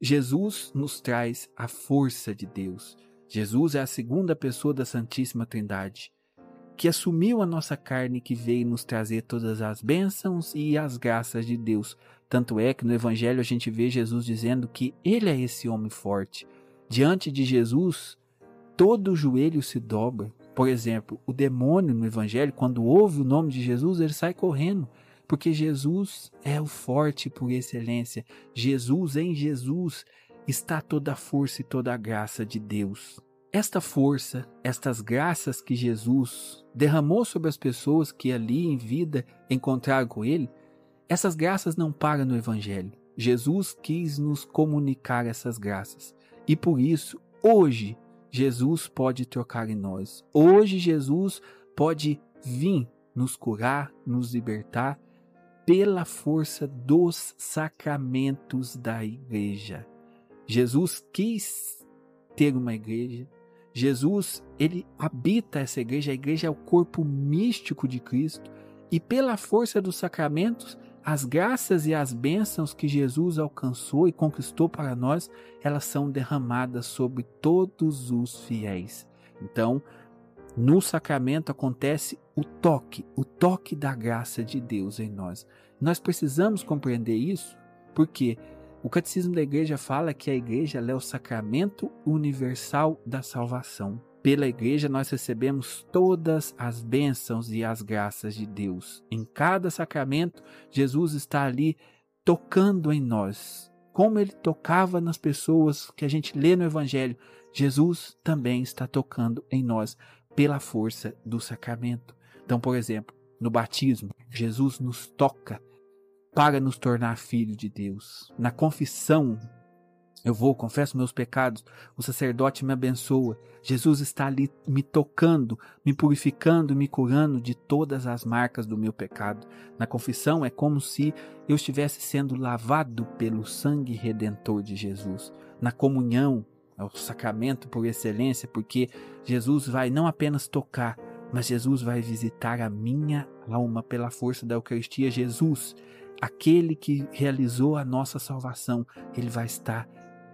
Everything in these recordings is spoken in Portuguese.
Jesus nos traz a força de Deus. Jesus é a segunda pessoa da Santíssima Trindade, que assumiu a nossa carne, que veio nos trazer todas as bênçãos e as graças de Deus. Tanto é que no Evangelho a gente vê Jesus dizendo que ele é esse homem forte. Diante de Jesus, todo joelho se dobra. Por exemplo, o demônio no Evangelho, quando ouve o nome de Jesus, ele sai correndo porque Jesus é o forte por excelência. Jesus, em Jesus, está toda a força e toda a graça de Deus. Esta força, estas graças que Jesus derramou sobre as pessoas que ali em vida encontraram com Ele, essas graças não param no Evangelho. Jesus quis nos comunicar essas graças. E por isso, hoje, Jesus pode trocar em nós. Hoje, Jesus pode vir nos curar, nos libertar pela força dos sacramentos da igreja. Jesus quis ter uma igreja. Jesus, ele habita essa igreja, a igreja é o corpo místico de Cristo, e pela força dos sacramentos, as graças e as bênçãos que Jesus alcançou e conquistou para nós, elas são derramadas sobre todos os fiéis. Então, no sacramento acontece o toque, o toque da graça de Deus em nós. Nós precisamos compreender isso porque o catecismo da igreja fala que a igreja é o sacramento universal da salvação. Pela igreja nós recebemos todas as bênçãos e as graças de Deus. Em cada sacramento, Jesus está ali tocando em nós. Como ele tocava nas pessoas que a gente lê no evangelho, Jesus também está tocando em nós pela força do sacramento. Então, por exemplo, no batismo, Jesus nos toca para nos tornar filho de Deus. Na confissão, eu vou, confesso meus pecados, o sacerdote me abençoa. Jesus está ali me tocando, me purificando, me curando de todas as marcas do meu pecado. Na confissão é como se eu estivesse sendo lavado pelo sangue redentor de Jesus. Na comunhão, é o sacramento por excelência, porque Jesus vai não apenas tocar, mas Jesus vai visitar a minha alma pela força da Eucaristia. Jesus, aquele que realizou a nossa salvação, ele vai estar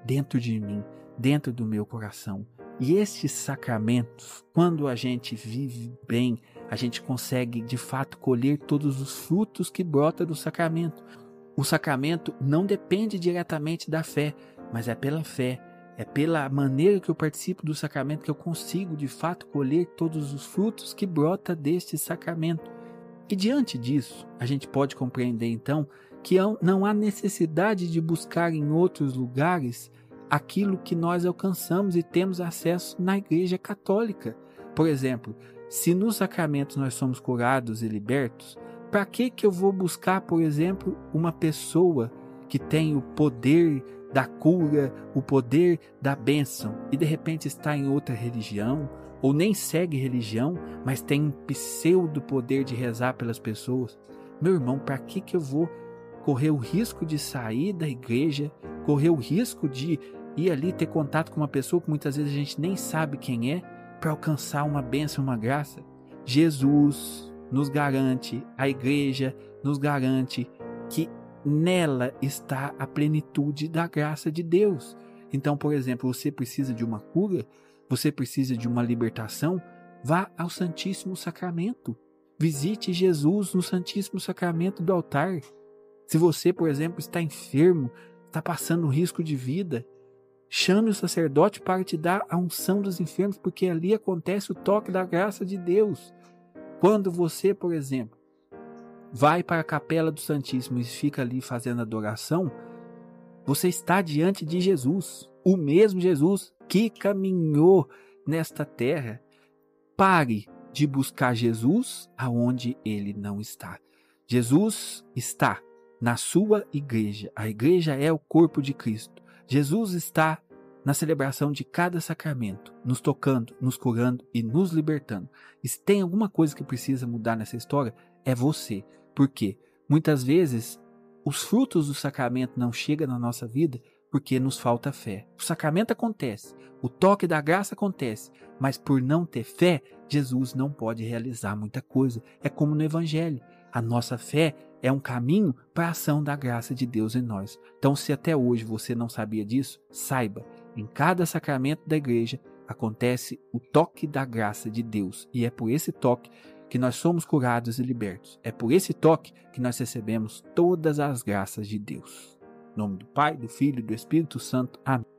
dentro de mim, dentro do meu coração. E estes sacramentos, quando a gente vive bem, a gente consegue de fato colher todos os frutos que brota do sacramento. O sacramento não depende diretamente da fé, mas é pela fé é pela maneira que eu participo do sacramento que eu consigo de fato colher todos os frutos que brota deste sacramento. E diante disso, a gente pode compreender então que não há necessidade de buscar em outros lugares aquilo que nós alcançamos e temos acesso na Igreja Católica. Por exemplo, se nos sacramentos nós somos curados e libertos, para que que eu vou buscar, por exemplo, uma pessoa que tem o poder da cura, o poder da bênção, e de repente está em outra religião, ou nem segue religião, mas tem um pseudo poder de rezar pelas pessoas. Meu irmão, para que, que eu vou correr o risco de sair da igreja, correr o risco de ir ali ter contato com uma pessoa que muitas vezes a gente nem sabe quem é, para alcançar uma bênção, uma graça? Jesus nos garante, a igreja nos garante que nela está a plenitude da graça de Deus. Então, por exemplo, você precisa de uma cura, você precisa de uma libertação, vá ao Santíssimo Sacramento. Visite Jesus no Santíssimo Sacramento do altar. Se você, por exemplo, está enfermo, está passando risco de vida, chame o sacerdote para te dar a unção dos enfermos, porque ali acontece o toque da graça de Deus. Quando você, por exemplo, vai para a capela do Santíssimo e fica ali fazendo adoração, você está diante de Jesus, o mesmo Jesus que caminhou nesta terra. Pare de buscar Jesus aonde ele não está. Jesus está na sua igreja. A igreja é o corpo de Cristo. Jesus está na celebração de cada sacramento, nos tocando, nos curando e nos libertando. E se tem alguma coisa que precisa mudar nessa história, é você. Por quê? Muitas vezes os frutos do sacramento não chegam na nossa vida porque nos falta fé. O sacramento acontece, o toque da graça acontece, mas por não ter fé, Jesus não pode realizar muita coisa. É como no Evangelho. A nossa fé é um caminho para a ação da graça de Deus em nós. Então, se até hoje você não sabia disso, saiba, em cada sacramento da igreja acontece o toque da graça de Deus, e é por esse toque que nós somos curados e libertos. É por esse toque que nós recebemos todas as graças de Deus. Em nome do Pai, do Filho e do Espírito Santo. Amém.